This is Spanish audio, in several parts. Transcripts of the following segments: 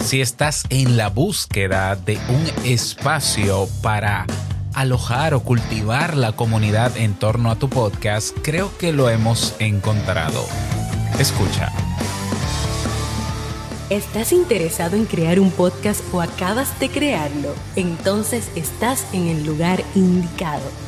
Si estás en la búsqueda de un espacio para alojar o cultivar la comunidad en torno a tu podcast, creo que lo hemos encontrado. Escucha. ¿Estás interesado en crear un podcast o acabas de crearlo? Entonces estás en el lugar indicado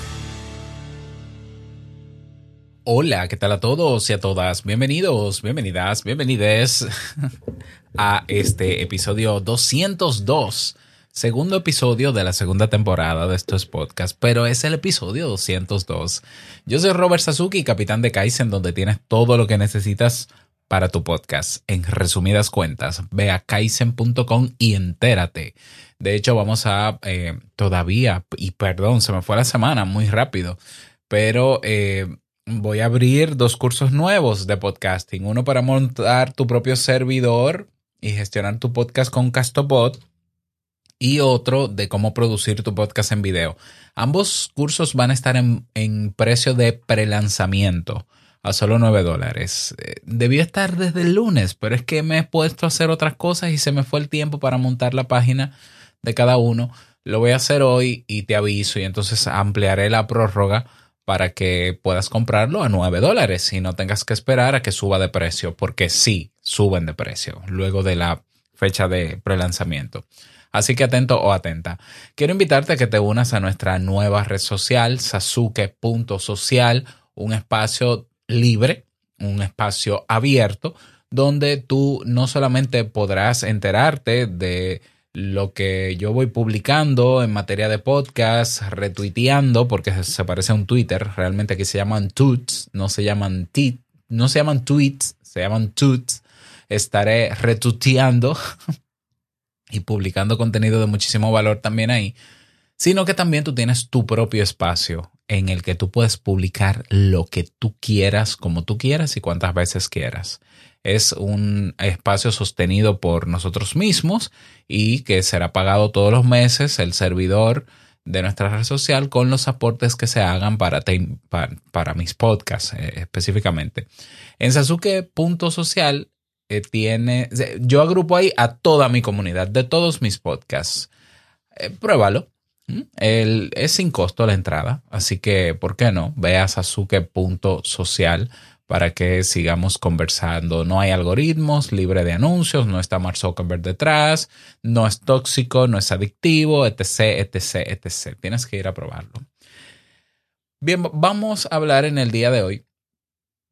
Hola, ¿qué tal a todos y a todas? Bienvenidos, bienvenidas, bienvenides a este episodio 202, segundo episodio de la segunda temporada de estos podcasts, pero es el episodio 202. Yo soy Robert Sasuki, capitán de Kaizen, donde tienes todo lo que necesitas para tu podcast. En resumidas cuentas, ve a kaizen.com y entérate. De hecho, vamos a eh, todavía, y perdón, se me fue la semana muy rápido, pero... Eh, voy a abrir dos cursos nuevos de podcasting. Uno para montar tu propio servidor y gestionar tu podcast con Castobot y otro de cómo producir tu podcast en video. Ambos cursos van a estar en, precio de prelanzamiento a solo 9 dólares. Eh, debía estar desde el lunes, pero es que me he puesto a hacer otras cosas y se me fue el tiempo para montar la página de cada uno. Lo voy a hacer hoy y te aviso y entonces ampliaré la prórroga para que puedas comprarlo a 9 dólares y no tengas que esperar a que suba de precio, porque sí, suben de precio luego de la fecha de prelanzamiento. Así que atento o atenta. Quiero invitarte a que te unas a nuestra nueva red social, sasuke.social, un espacio libre, un espacio abierto, donde tú no solamente podrás enterarte de lo que yo voy publicando en materia de podcast, retuiteando, porque se parece a un Twitter, realmente aquí se llaman tweets, no se llaman no se llaman tweets, se llaman tweets. Estaré retuiteando y publicando contenido de muchísimo valor también ahí, sino que también tú tienes tu propio espacio en el que tú puedes publicar lo que tú quieras, como tú quieras y cuantas veces quieras es un espacio sostenido por nosotros mismos y que será pagado todos los meses el servidor de nuestra red social con los aportes que se hagan para, para, mis podcasts eh, específicamente. En Sasuke.social eh, tiene, yo agrupo ahí a toda mi comunidad de todos mis podcasts. Eh, pruébalo. es sin costo la entrada, así que, ¿por qué no? Ve a sasuke.social para que sigamos conversando. No hay algoritmos, libre de anuncios, no está Mark Zuckerberg detrás, no es tóxico, no es adictivo, etc, etc, etc. Tienes que ir a probarlo. Bien, vamos a hablar en el día de hoy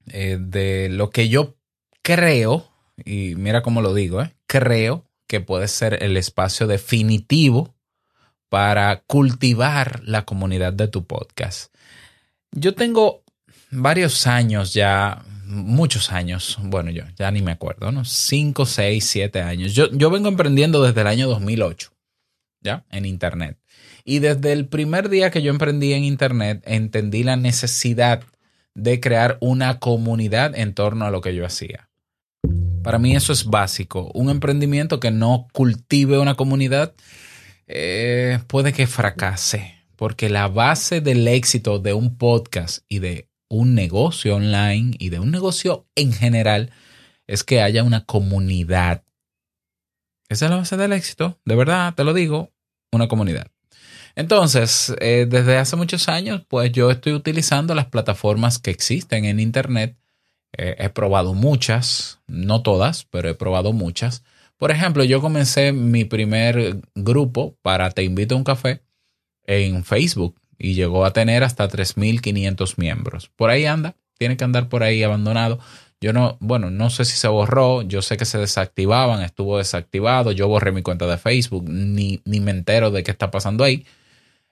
eh, de lo que yo creo, y mira cómo lo digo, eh, creo que puede ser el espacio definitivo para cultivar la comunidad de tu podcast. Yo tengo varios años ya, muchos años, bueno, yo ya ni me acuerdo, ¿no? Cinco, seis, siete años. Yo, yo vengo emprendiendo desde el año 2008, ¿ya? En Internet. Y desde el primer día que yo emprendí en Internet, entendí la necesidad de crear una comunidad en torno a lo que yo hacía. Para mí eso es básico. Un emprendimiento que no cultive una comunidad eh, puede que fracase, porque la base del éxito de un podcast y de un negocio online y de un negocio en general es que haya una comunidad. Esa es la base del éxito, de verdad, te lo digo, una comunidad. Entonces, eh, desde hace muchos años, pues yo estoy utilizando las plataformas que existen en Internet. Eh, he probado muchas, no todas, pero he probado muchas. Por ejemplo, yo comencé mi primer grupo para Te invito a un café en Facebook y llegó a tener hasta 3.500 miembros. Por ahí anda, tiene que andar por ahí abandonado. Yo no, bueno, no sé si se borró, yo sé que se desactivaban, estuvo desactivado, yo borré mi cuenta de Facebook, ni, ni me entero de qué está pasando ahí.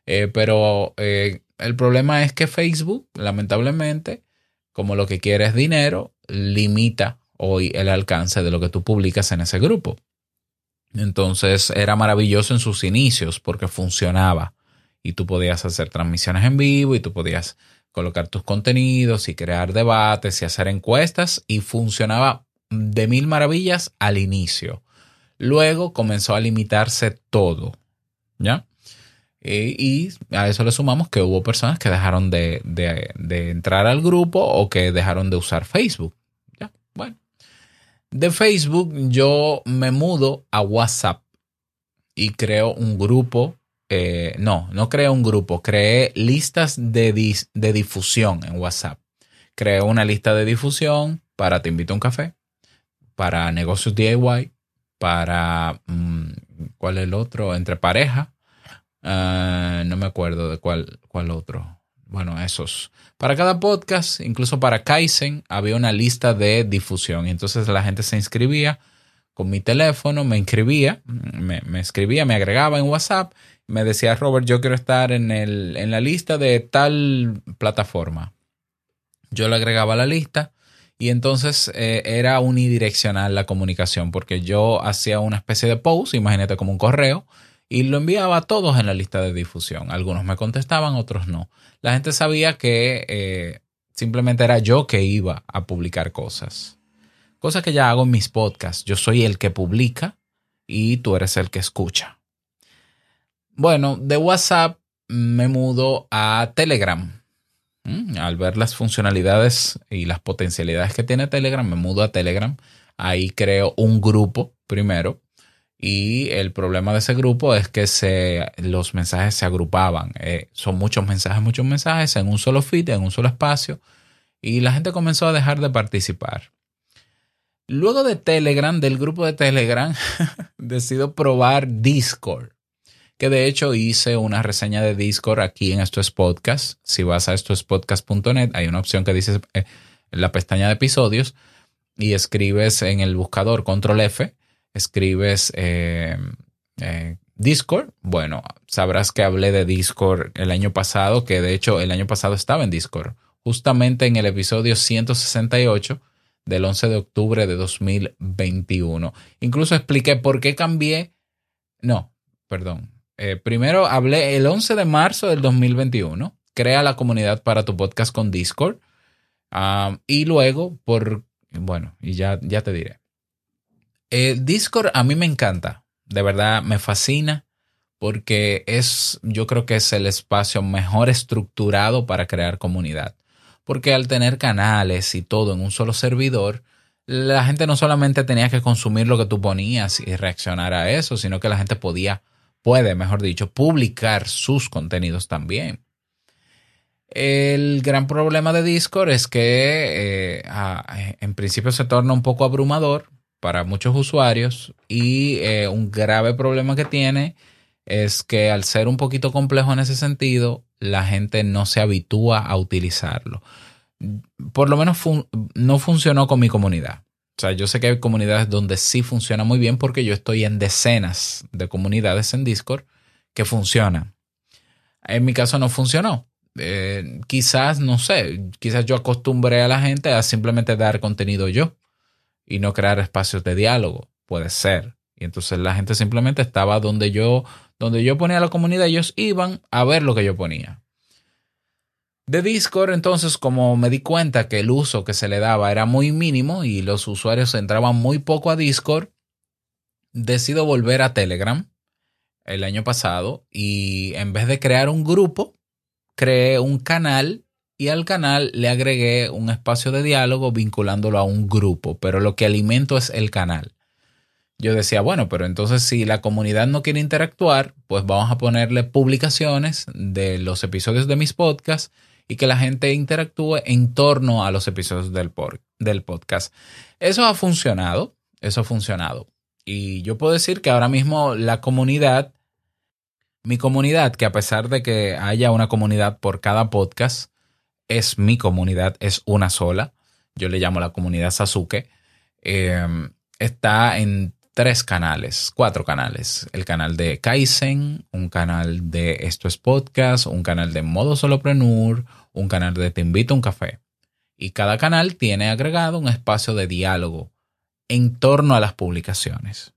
Eh, pero eh, el problema es que Facebook, lamentablemente, como lo que quiere es dinero, limita hoy el alcance de lo que tú publicas en ese grupo. Entonces era maravilloso en sus inicios porque funcionaba y tú podías hacer transmisiones en vivo y tú podías colocar tus contenidos y crear debates y hacer encuestas y funcionaba de mil maravillas al inicio. Luego comenzó a limitarse todo, ¿ya? Y, a eso le sumamos que hubo personas que dejaron de, de, entrar al grupo o que dejaron de usar Facebook. ¿ya? Bueno, de Facebook yo me mudo a WhatsApp y creo un grupo. Eh, no, no creo un grupo, creé listas de, de difusión en WhatsApp. Creo una lista de difusión para Te invito a un café, para negocios DIY, para, mm, ¿cuál es el otro? Entre pareja. Ah, no me acuerdo de cuál, cuál otro. Bueno, esos. Para cada podcast, incluso para Kaizen, había una lista de difusión. Entonces la gente se inscribía con mi teléfono, me inscribía, me, escribía, me agregaba en WhatsApp, me decía, Robert, yo quiero estar en, el, en la lista de tal plataforma. Yo le agregaba la lista y entonces eh, era unidireccional la comunicación porque yo hacía una especie de post, imagínate como un correo, y lo enviaba a todos en la lista de difusión. Algunos me contestaban, otros no. La gente sabía que eh, simplemente era yo que iba a publicar cosas. Cosa que ya hago en mis podcasts. Yo soy el que publica y tú eres el que escucha. Bueno, de WhatsApp me mudo a Telegram. Mm, al ver las funcionalidades y las potencialidades que tiene Telegram, me mudo a Telegram. Ahí creo un grupo primero y el problema de ese grupo es que se, los mensajes se agrupaban. Eh, son muchos mensajes, muchos mensajes en un solo feed, en un solo espacio. Y la gente comenzó a dejar de participar. Luego de Telegram, del grupo de Telegram, decido probar Discord. Que de hecho hice una reseña de Discord aquí en Esto es Podcast. Si vas a estoespodcast.net, hay una opción que dice eh, la pestaña de episodios y escribes en el buscador Control F escribes eh, eh, Discord, bueno, sabrás que hablé de Discord el año pasado, que de hecho el año pasado estaba en Discord, justamente en el episodio 168 del 11 de octubre de 2021. Incluso expliqué por qué cambié, no, perdón. Eh, primero hablé el 11 de marzo del 2021, crea la comunidad para tu podcast con Discord. Ah, y luego, por, bueno, y ya, ya te diré. Eh, Discord a mí me encanta, de verdad me fascina porque es, yo creo que es el espacio mejor estructurado para crear comunidad. Porque al tener canales y todo en un solo servidor, la gente no solamente tenía que consumir lo que tú ponías y reaccionar a eso, sino que la gente podía, puede, mejor dicho, publicar sus contenidos también. El gran problema de Discord es que eh, en principio se torna un poco abrumador para muchos usuarios y eh, un grave problema que tiene es que al ser un poquito complejo en ese sentido, la gente no se habitúa a utilizarlo. Por lo menos no funcionó con mi comunidad. O sea, yo sé que hay comunidades donde sí funciona muy bien porque yo estoy en decenas de comunidades en Discord que funcionan. En mi caso no funcionó. Eh, quizás, no sé, quizás yo acostumbré a la gente a simplemente dar contenido yo y no crear espacios de diálogo. Puede ser. Y entonces la gente simplemente estaba donde yo, donde yo ponía la comunidad, ellos iban a ver lo que yo ponía. De Discord, entonces, como me di cuenta que el uso que se le daba era muy mínimo y los usuarios entraban muy poco a Discord, decido volver a Telegram el año pasado y en vez de crear un grupo, creé un canal y al canal le agregué un espacio de diálogo vinculándolo a un grupo, pero lo que alimento es el canal. Yo decía, bueno, pero entonces si la comunidad no quiere interactuar, pues vamos a ponerle publicaciones de los episodios de mis podcasts y que la gente interactúe en torno a los episodios del, del podcast. Eso ha funcionado, eso ha funcionado. Y yo puedo decir que ahora mismo la comunidad, mi comunidad, que a pesar de que haya una comunidad por cada podcast, es mi comunidad, es una sola. Yo le llamo la comunidad Sasuke. Em, está en tres canales, cuatro canales. El canal de Kaizen, un canal de Esto es Podcast, un canal de Modo Soloprenur, un canal de Te invito a un café. Y cada canal tiene agregado un espacio de diálogo en torno a las publicaciones.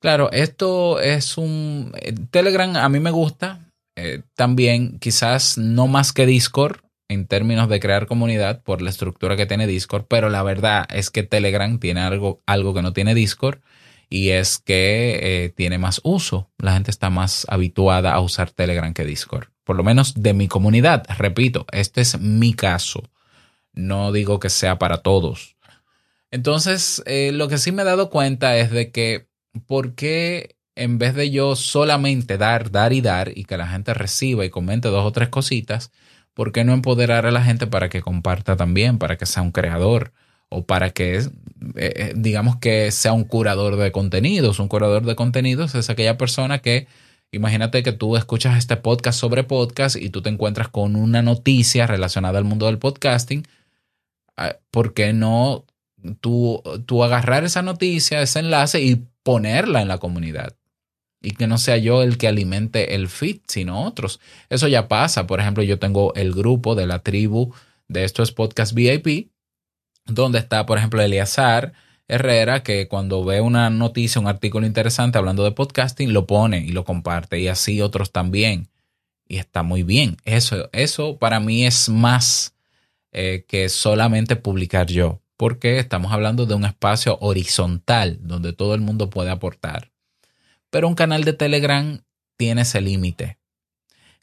Claro, esto es un... eh, Telegram a mí me gusta. eh, también quizás no más que Discord en términos de crear comunidad por la estructura que tiene Discord, pero la verdad es que Telegram tiene algo, algo que no tiene Discord y es que eh, tiene más uso. La gente está más habituada a usar Telegram que Discord. Por lo menos de mi comunidad. Repito, este es mi caso. No digo que sea para todos. Entonces, eh, lo que sí me he dado cuenta es de que, ¿por qué en vez de yo solamente dar, dar y dar y que la gente reciba y comente dos o tres cositas, ¿por qué no empoderar a la gente para que comparta también, para que sea un creador o para que, eh, eh, digamos que sea un curador de contenidos? Un curador de contenidos es aquella persona que, imagínate que tú escuchas este podcast sobre podcast y tú te encuentras con una noticia relacionada al mundo del podcasting. ah, ¿Por qué no tú, tú agarrar esa noticia, ese enlace y ponerla en la comunidad? Y que no sea yo el que alimente el feed, sino otros. Eso ya pasa. Por ejemplo, yo tengo el grupo de la tribu de estos podcast VIP, donde está, por ejemplo, Eliazar Herrera, que cuando ve una noticia, un artículo interesante hablando de podcasting, lo pone y lo comparte, y así otros también. Y está muy bien. Eso, eso para mí es más eh, que solamente publicar yo, porque estamos hablando de un espacio horizontal donde todo el mundo puede aportar. Pero un canal de Telegram tiene ese límite.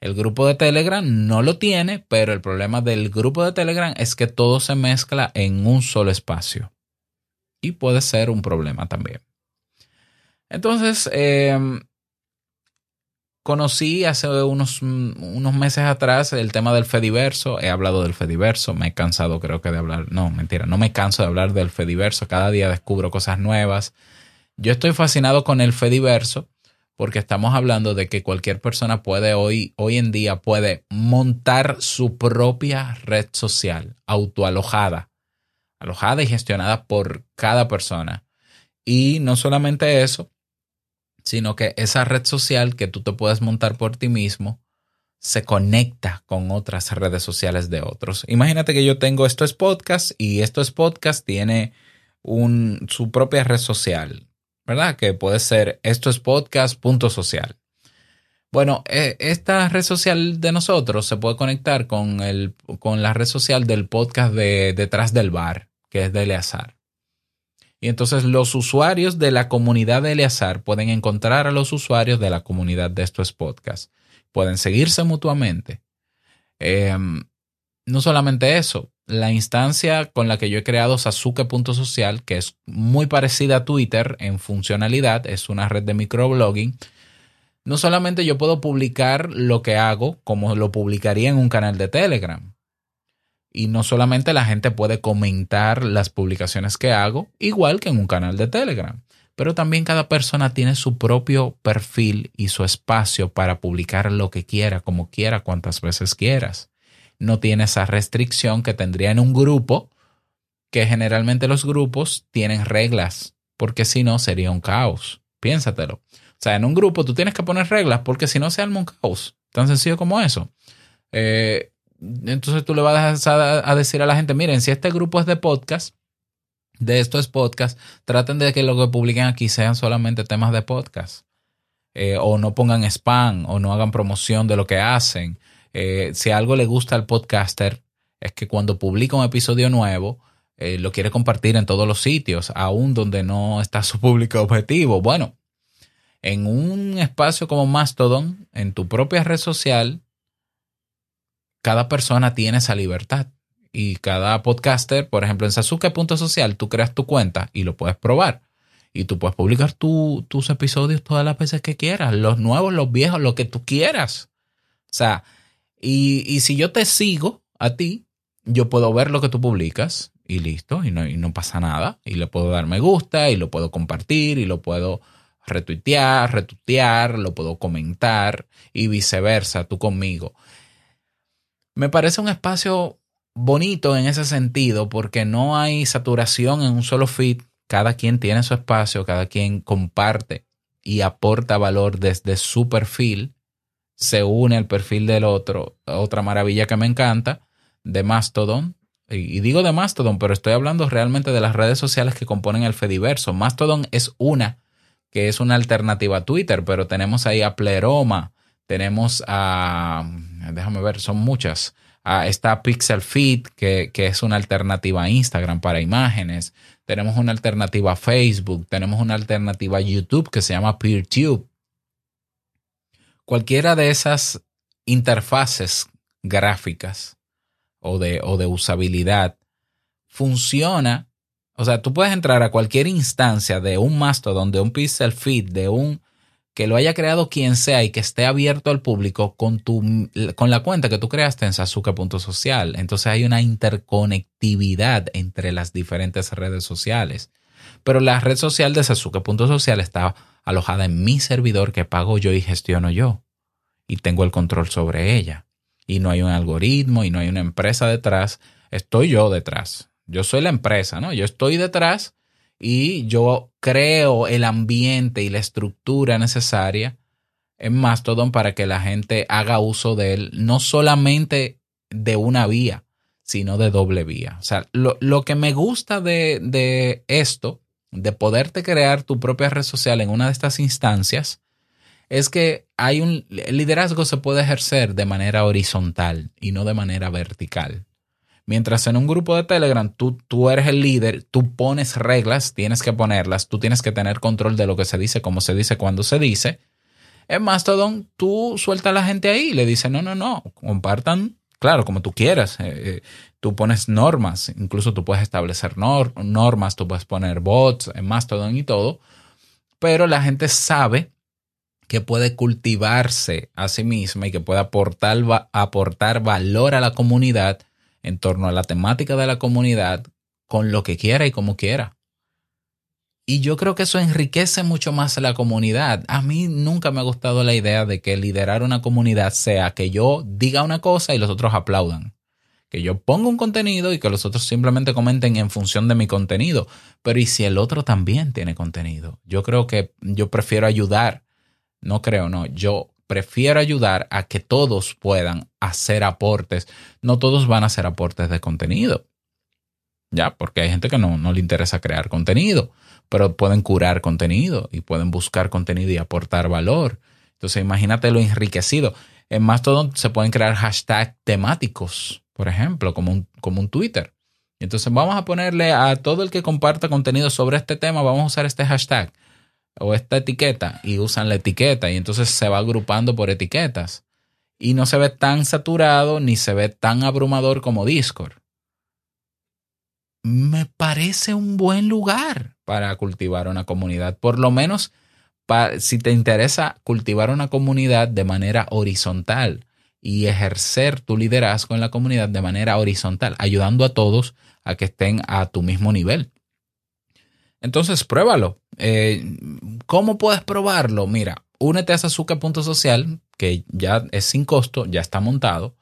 El grupo de Telegram no lo tiene, pero el problema del grupo de Telegram es que todo se mezcla en un solo espacio. Y puede ser un problema también. Entonces, eh, conocí hace unos, unos, meses atrás el tema del Fediverso. He hablado del Fediverso. Me he cansado, creo que, de hablar. No, mentira, no me canso de hablar del Fediverso. Cada día descubro cosas nuevas. Yo estoy fascinado con el Fediverso porque estamos hablando de que cualquier persona puede hoy, hoy en día puede montar su propia red social autoalojada, alojada y gestionada por cada persona. Y no solamente eso, sino que esa red social que tú te puedes montar por ti mismo se conecta con otras redes sociales de otros. Imagínate que yo tengo esto es podcast y esto es podcast tiene un, su propia red social ¿verdad? Que puede ser esto es podcast punto social. Bueno, esta red social de nosotros se puede conectar con, el, con la red social del podcast de Detrás del Bar, que es de Eleazar. Y entonces los usuarios de la comunidad de Eleazar pueden encontrar a los usuarios de la comunidad de estos podcasts. Pueden seguirse mutuamente. Eh, no solamente eso, la instancia con la que yo he creado Sasuke.social, que es muy parecida a Twitter en funcionalidad, es una red de microblogging. No solamente yo puedo publicar lo que hago como lo publicaría en un canal de Telegram. Y no solamente la gente puede comentar las publicaciones que hago, igual que en un canal de Telegram. Pero también cada persona tiene su propio perfil y su espacio para publicar lo que quiera, como quiera, cuantas veces quieras no tiene esa restricción que tendría en un grupo, que generalmente los grupos tienen reglas, porque si no sería un caos. Piénsatelo. O sea, en un grupo tú tienes que poner reglas porque si no se arma un caos. Tan sencillo como eso. Eh, entonces tú le vas a, decir a la gente, miren, si este grupo es de podcast, de esto es podcast, traten de que lo que publiquen aquí sean solamente temas de podcast. Eh, o no pongan spam o no hagan promoción de lo que hacen eh, si algo le gusta al podcaster, es que cuando publica un episodio nuevo, eh, lo quiere compartir en todos los sitios, aún donde no está su público objetivo. Bueno, en un espacio como Mastodon, en tu propia red social, cada persona tiene esa libertad. Y cada podcaster, por ejemplo, en Sasuke.social, tú creas tu cuenta y lo puedes probar. Y tú puedes publicar tu, tus episodios todas las veces que quieras, los nuevos, los viejos, lo que tú quieras. O sea, y, y, si yo te sigo a ti, yo puedo ver lo que tú publicas y listo, y no, y no pasa nada. Y le puedo dar me gusta, y lo puedo compartir, y lo puedo retuitear, retuitear, lo puedo comentar, y viceversa, tú conmigo. Me parece un espacio bonito en ese sentido, porque no hay saturación en un solo feed. Cada quien tiene su espacio, cada quien comparte y aporta valor desde su perfil se une al perfil del otro. Otra maravilla que me encanta de Mastodon. Y digo de Mastodon, pero estoy hablando realmente de las redes sociales que componen el Fediverso. Mastodon es una que es una alternativa a Twitter, pero tenemos ahí a Pleroma, tenemos a, déjame ver, son muchas. está Pixel Feed, que, que, es una alternativa a Instagram para imágenes. Tenemos una alternativa a Facebook. Tenemos una alternativa a YouTube que se llama PeerTube. Cualquiera de esas interfaces gráficas o de, o de usabilidad funciona. O sea, tú puedes entrar a cualquier instancia de un Mastodon, de un Pixel Feed, de un que lo haya creado quien sea y que esté abierto al público con, tu, con la cuenta que tú creaste en Sasuke.social. Entonces hay una interconectividad entre las diferentes redes sociales. Pero la red social de Sasuke.social está alojada en mi servidor que pago yo y gestiono yo. Y tengo el control sobre ella. Y no hay un algoritmo y no hay una empresa detrás. Estoy yo detrás. Yo soy la empresa, ¿no? Yo estoy detrás y yo creo el ambiente y la estructura necesaria en Mastodon para que la gente haga uso de él, no solamente de una vía, sino de doble vía. O sea, lo, lo que me gusta de, de esto, de poderte crear tu propia red social en una de estas instancias, es que hay un el liderazgo se puede ejercer de manera horizontal y no de manera vertical. Mientras en un grupo de Telegram tú, tú eres el líder, tú pones reglas, tienes que ponerlas, tú tienes que tener control de lo que se dice, cómo se dice, cuándo se dice. En Mastodon tú sueltas a la gente ahí y le dices, no, no, no, compartan, claro, como tú quieras. Eh, eh, tú pones normas, incluso tú puedes establecer normas, tú puedes poner bots en Mastodon y todo, pero la gente sabe que puede cultivarse a sí misma y que puede aportar, aportar valor a la comunidad en torno a la temática de la comunidad con lo que quiera y como quiera. Y yo creo que eso enriquece mucho más a la comunidad. A mí nunca me ha gustado la idea de que liderar una comunidad sea que yo diga una cosa y los otros aplaudan. Que yo ponga un contenido y que los otros simplemente comenten en función de mi contenido. Pero ¿y si el otro también tiene contenido? Yo creo que yo prefiero ayudar. No creo, no. Yo prefiero ayudar a que todos puedan hacer aportes. No todos van a hacer aportes de contenido. Ya, porque hay gente que no, no le interesa crear contenido, pero pueden curar contenido y pueden buscar contenido y aportar valor. Entonces, imagínate lo enriquecido. En Mastodon se pueden crear hashtags temáticos, por ejemplo, como un, como un Twitter. Entonces, vamos a ponerle a todo el que comparta contenido sobre este tema, vamos a usar este hashtag o esta etiqueta y usan la etiqueta y entonces se va agrupando por etiquetas y no se ve tan saturado ni se ve tan abrumador como Discord. Me parece un buen lugar para cultivar una comunidad, por lo menos si te interesa cultivar una comunidad de manera horizontal y ejercer tu liderazgo en la comunidad de manera horizontal, ayudando a todos a que estén a tu mismo nivel. Entonces, pruébalo. Eh, ¿Cómo puedes probarlo? Mira, únete a Sasuke.social, que ya es sin costo, ya está montado.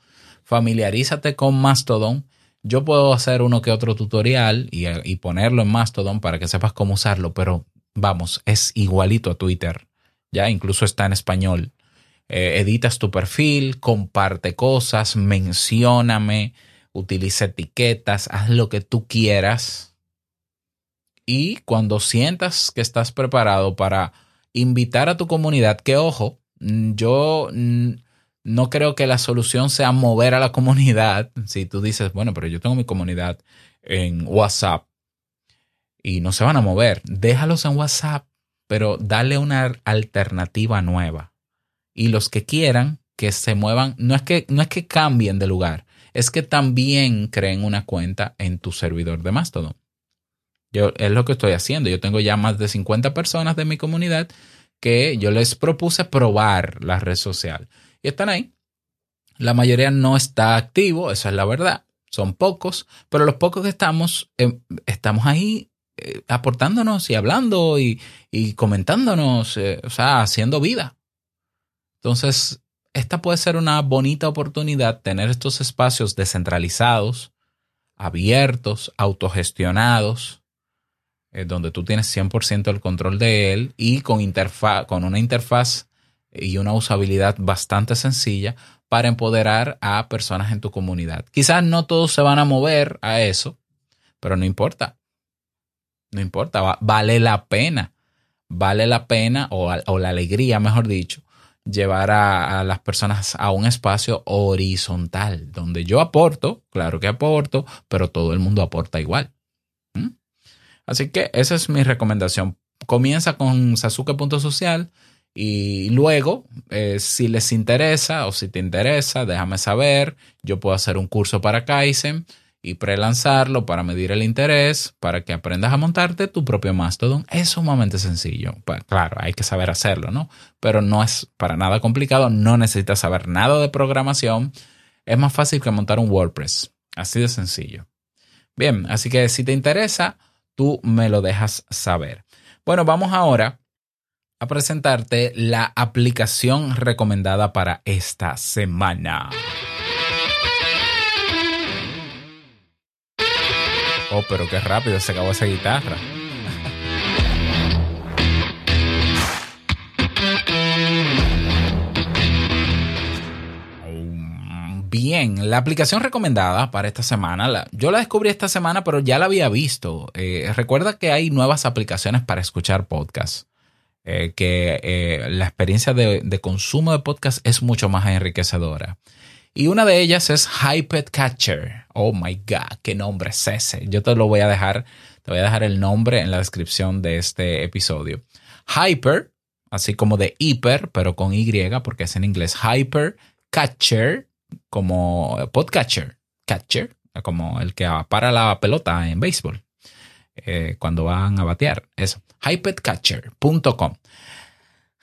Familiarízate con Mastodon. Yo puedo hacer uno que otro tutorial y, ponerlo en Mastodon para que sepas cómo usarlo, pero vamos, es igualito a Twitter. Ya incluso está en español. Eh, editas tu perfil, comparte cosas, mencióname, utiliza etiquetas, haz lo que tú quieras y cuando sientas que estás preparado para invitar a tu comunidad, que ojo, mm, yo mm, no creo que la solución sea mover a la comunidad. Si tú dices, bueno, pero yo tengo mi comunidad en WhatsApp y no se van a mover, déjalos en WhatsApp, pero dale una alternativa nueva. Y los que quieran que se muevan, no es que, no es que cambien de lugar, es que también creen una cuenta en tu servidor de Mastodon. Yo, es lo que estoy haciendo. Yo tengo ya más de 50 personas de mi comunidad que yo les propuse probar la red social. Y están ahí. La mayoría no está activo, esa es la verdad. Son pocos, pero los pocos que estamos, eh, estamos ahí eh, aportándonos y hablando y, comentándonos, eh, o sea, haciendo vida. Entonces, esta puede ser una bonita oportunidad, tener estos espacios descentralizados, abiertos, autogestionados, eh, donde tú tienes 100% el control de él y con, interfaz, con una interfaz y una usabilidad bastante sencilla para empoderar a personas en tu comunidad. Quizás no todos se van a mover a eso, pero no importa. No importa, vale la pena. vale la pena o, la alegría, mejor dicho, llevar a, las personas a un espacio horizontal, donde yo aporto, claro que aporto, pero todo el mundo aporta igual. ¿Mm? Así que esa es mi recomendación. Comienza con Sasuke.social y luego, eh, si les interesa o si te interesa, déjame saber. Yo puedo hacer un curso para Kaizen y prelanzarlo para medir el interés, para que aprendas a montarte tu propio Mastodon. Es sumamente sencillo. Claro, hay que saber hacerlo, ¿no? Pero no es para nada complicado, no necesitas saber nada de programación. Es más fácil que montar un WordPress. Así de sencillo. Bien, así que si te interesa, tú me lo dejas saber. Bueno, vamos ahora a presentarte la aplicación recomendada para esta semana. Oh, pero qué rápido se acabó esa guitarra. Bien, la aplicación recomendada para esta semana, yo la descubrí esta semana, pero ya la había visto. Eh, recuerda que hay nuevas aplicaciones para escuchar podcasts. Eh, que eh, la experiencia de, de, consumo de podcast es mucho más enriquecedora. Y una de ellas es Hyped Catcher. Oh my God, qué nombre es ese. Yo te lo voy a dejar, te voy a dejar el nombre en la descripción de este episodio. Hyper, así como de hiper, pero con Y, porque es en inglés. Hyper Catcher, como podcatcher. Catcher, como el que para la pelota en béisbol. Eh, cuando van a batear. Eso. Hypedcatcher.com.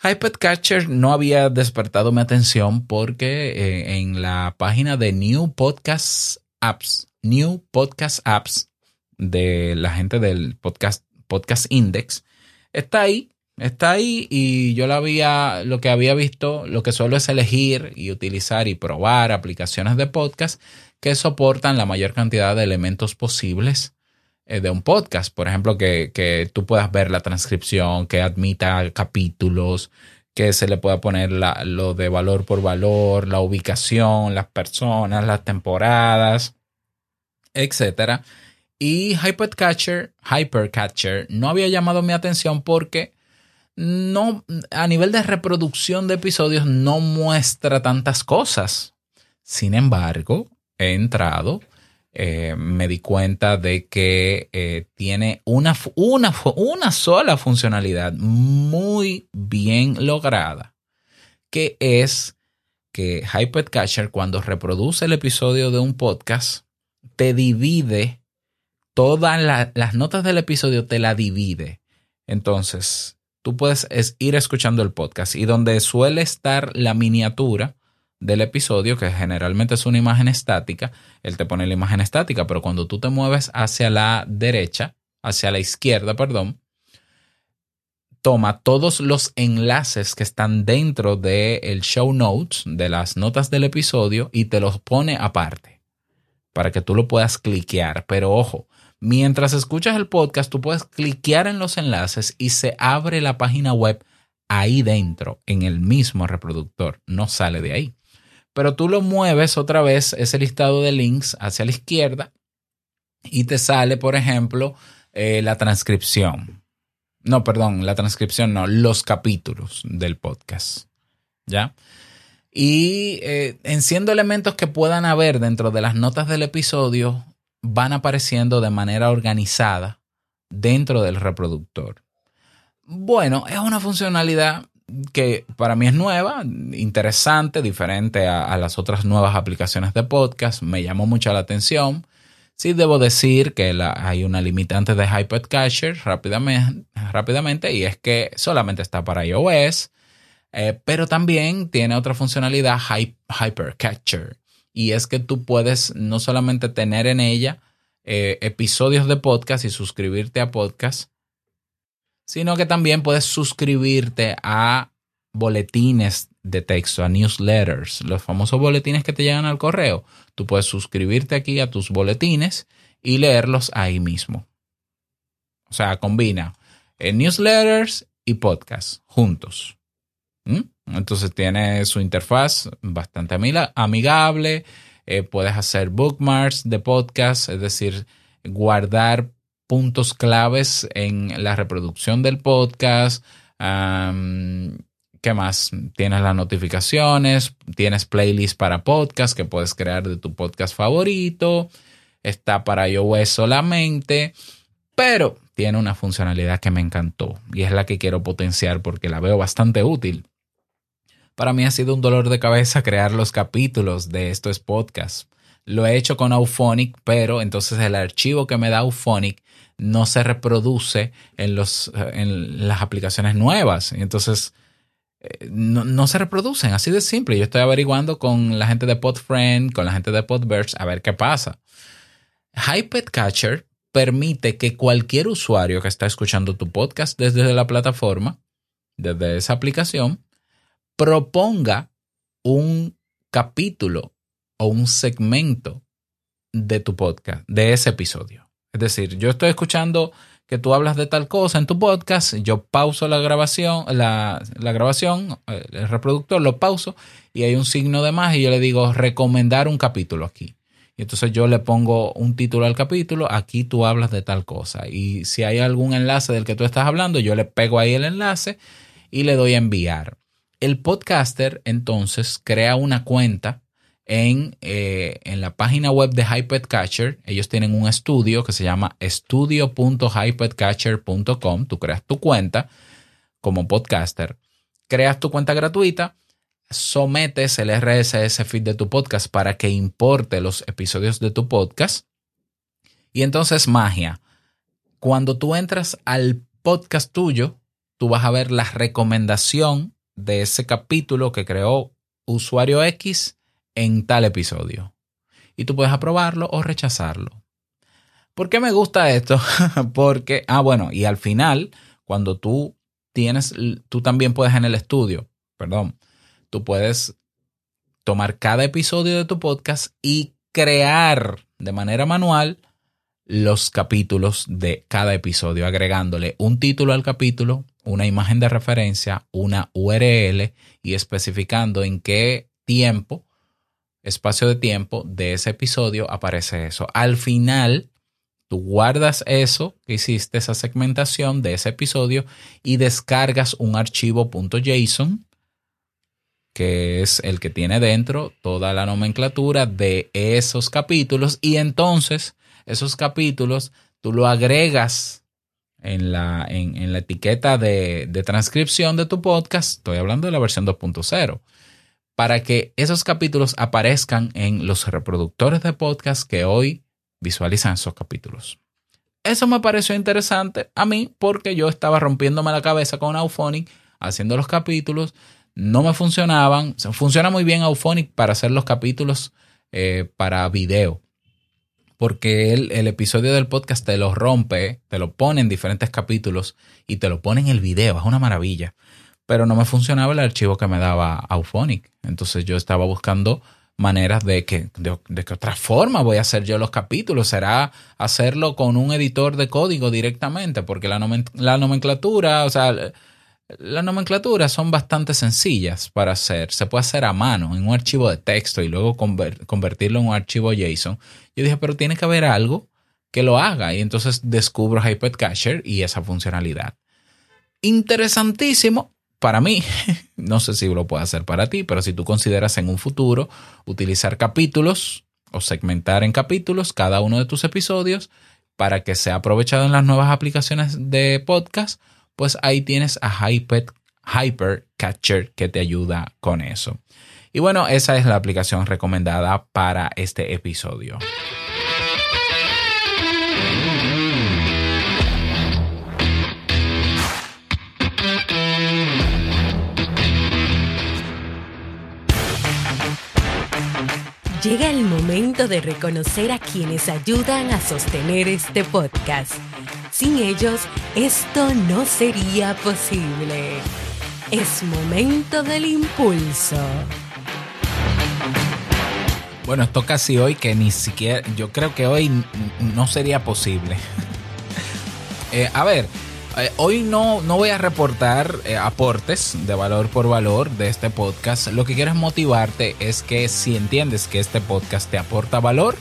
Hypedcatcher no había despertado mi atención porque eh, en la página de New Podcast Apps, New Podcast Apps de la gente del podcast, podcast Index, está ahí, está ahí y yo la había, lo que había visto, lo que suelo es elegir y utilizar y probar aplicaciones de podcast que soportan la mayor cantidad de elementos posibles de un podcast. Por ejemplo, que, tú puedas ver la transcripción, que admita capítulos, que se le pueda poner lo de valor por valor, la ubicación, las personas, las temporadas, etc. Y Hypercatcher, Hypercatcher no había llamado mi atención porque no, a nivel de reproducción de episodios no muestra tantas cosas. Sin embargo, he entrado eh, me di cuenta de que eh, tiene una, una, una sola funcionalidad muy bien lograda, que es que Hypercatcher cuando reproduce el episodio de un podcast, te divide todas las notas del episodio, te la divide. Entonces, tú puedes ir escuchando el podcast y donde suele estar la miniatura, del episodio, que generalmente es una imagen estática, él te pone la imagen estática, pero cuando tú te mueves hacia la derecha, hacia la izquierda, perdón, toma todos los enlaces que están dentro del show notes, de las notas del episodio, y te los pone aparte, para que tú lo puedas cliquear. Pero ojo, mientras escuchas el podcast, tú puedes cliquear en los enlaces y se abre la página web ahí dentro, en el mismo reproductor, no sale de ahí pero tú lo mueves otra vez, ese listado de links hacia la izquierda y te sale, por ejemplo, eh, la transcripción. No, perdón, la transcripción no, los capítulos del podcast. ¿Ya? Y eh, enciendo elementos que puedan haber dentro de las notas del episodio, van apareciendo de manera organizada dentro del reproductor. Bueno, es una funcionalidad que para mí es nueva, interesante, diferente a, las otras nuevas aplicaciones de podcast. Me llamó mucho la atención. Sí debo decir que hay una limitante de Hypercatcher rápidamente, rápidamente y es que solamente está para iOS, eh, pero también tiene otra funcionalidad Hypercatcher y es que tú puedes no solamente tener en ella eh, episodios de podcast y suscribirte a podcast, sino que también puedes suscribirte a boletines de texto, a newsletters, los famosos boletines que te llegan al correo. Tú puedes suscribirte aquí a tus boletines y leerlos ahí mismo. O sea, combina eh, newsletters y podcast juntos. ¿Mm? Entonces tiene su interfaz bastante amigable. Eh, puedes hacer bookmarks de podcast, es decir, guardar puntos claves en la reproducción del podcast. ¿Qué más? Tienes las notificaciones, tienes playlists para podcast que puedes crear de tu podcast favorito. Está para iOS solamente, pero tiene una funcionalidad que me encantó y es la que quiero potenciar porque la veo bastante útil. Para mí ha sido un dolor de cabeza crear los capítulos de estos podcasts. Lo he hecho con Auphonic, pero entonces el archivo que me da Auphonic no se reproduce en, los, en las aplicaciones nuevas. Y entonces eh, no, se reproducen, así de simple. Yo estoy averiguando con la gente de PodFriend, con la gente de Podverse, a ver qué pasa. Catcher permite que cualquier usuario que está escuchando tu podcast desde la plataforma, desde esa aplicación, proponga un capítulo o un segmento de tu podcast, de ese episodio. Es decir, yo estoy escuchando que tú hablas de tal cosa en tu podcast, yo pauso la grabación, la, grabación, el reproductor lo pauso y hay un signo de más y yo le digo recomendar un capítulo aquí. Y entonces yo le pongo un título al capítulo, aquí tú hablas de tal cosa. Y si hay algún enlace del que tú estás hablando, yo le pego ahí el enlace y le doy a enviar. El podcaster entonces crea una cuenta eh, en, la página web de Hypedcatcher. Ellos tienen un estudio que se llama estudio.hypedcatcher.com. Tú creas tu cuenta como podcaster, creas tu cuenta gratuita, sometes el RSS feed de tu podcast para que importe los episodios de tu podcast. Y entonces magia. Cuando tú entras al podcast tuyo, tú vas a ver la recomendación de ese capítulo que creó usuario X en tal episodio. Y tú puedes aprobarlo o rechazarlo. ¿Por qué me gusta esto? Porque, ah, bueno, y al final, cuando tú tienes, tú también puedes en el estudio, perdón, tú puedes tomar cada episodio de tu podcast y crear de manera manual los capítulos de cada episodio, agregándole un título al capítulo, una imagen de referencia, una URL y especificando en qué tiempo espacio de tiempo de ese episodio aparece eso. Al final, tú guardas eso que hiciste, esa segmentación de ese episodio y descargas un archivo .json que es el que tiene dentro toda la nomenclatura de esos capítulos y entonces esos capítulos tú lo agregas en la, en, la etiqueta de, de transcripción de tu podcast. Estoy hablando de la versión 2.0 para que esos capítulos aparezcan en los reproductores de podcast que hoy visualizan esos capítulos. Eso me pareció interesante a mí porque yo estaba rompiéndome la cabeza con Auphonic haciendo los capítulos, no me funcionaban. Funciona muy bien Auphonic para hacer los capítulos eh, para video, porque el, el, episodio del podcast te lo rompe, te lo pone en diferentes capítulos y te lo pone en el video, es una maravilla pero no me funcionaba el archivo que me daba Auphonic. Entonces yo estaba buscando maneras de que, de, qué otra forma voy a hacer yo los capítulos. Será hacerlo con un editor de código directamente, porque la, nomenclatura, o sea, las nomenclaturas son bastante sencillas para hacer. Se puede hacer a mano en un archivo de texto y luego convertirlo en un archivo JSON. Yo dije, pero tiene que haber algo que lo haga. Y entonces descubro Hypercacher y esa funcionalidad. Interesantísimo para mí, no sé si lo puede hacer para ti, pero si tú consideras en un futuro utilizar capítulos o segmentar en capítulos cada uno de tus episodios para que sea aprovechado en las nuevas aplicaciones de podcast, pues ahí tienes a Hyper, Hypercatcher que te ayuda con eso. Y bueno, esa es la aplicación recomendada para este episodio. Llega el momento de reconocer a quienes ayudan a sostener este podcast. Sin ellos, esto no sería posible. Es momento del impulso. Bueno, esto casi hoy que ni siquiera, yo creo que hoy no sería posible. Eh, a ver, eh, hoy no, no voy a reportar eh, aportes de valor por valor de este podcast. Lo que quiero es motivarte es que si entiendes que este podcast te aporta valor,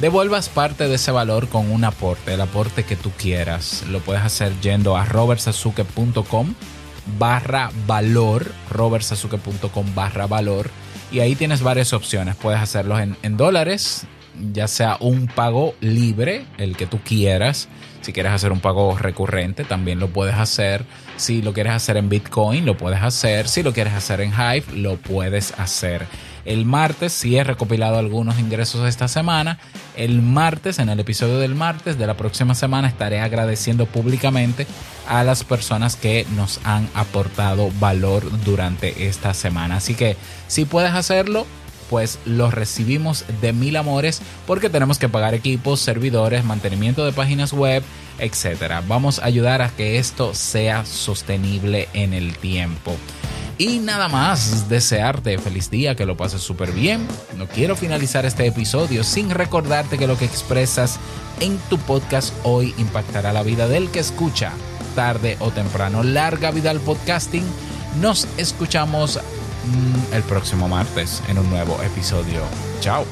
devuelvas parte de ese valor con un aporte, el aporte que tú quieras. Lo puedes hacer yendo a robertsazuke.com barra valor, robertsazuke.com barra valor. Y ahí tienes varias opciones. Puedes hacerlos en, en dólares, ya sea un pago libre, el que tú quieras. Si quieres hacer un pago recurrente, también lo puedes hacer. Si lo quieres hacer en Bitcoin, lo puedes hacer. Si lo quieres hacer en Hive, lo puedes hacer. El martes, si he recopilado algunos ingresos esta semana, el martes, en el episodio del martes de la próxima semana, estaré agradeciendo públicamente a las personas que nos han aportado valor durante esta semana. Así que si puedes hacerlo, pues los recibimos de mil amores porque tenemos que pagar equipos, servidores, mantenimiento de páginas web, etcétera. Vamos a ayudar a que esto sea sostenible en el tiempo. Y nada más, desearte feliz día, que lo pases súper bien. No quiero finalizar este episodio sin recordarte que lo que expresas en tu podcast hoy impactará la vida del que escucha, tarde o temprano. Larga vida al podcasting. Nos escuchamos el próximo martes en un nuevo episodio. Chao.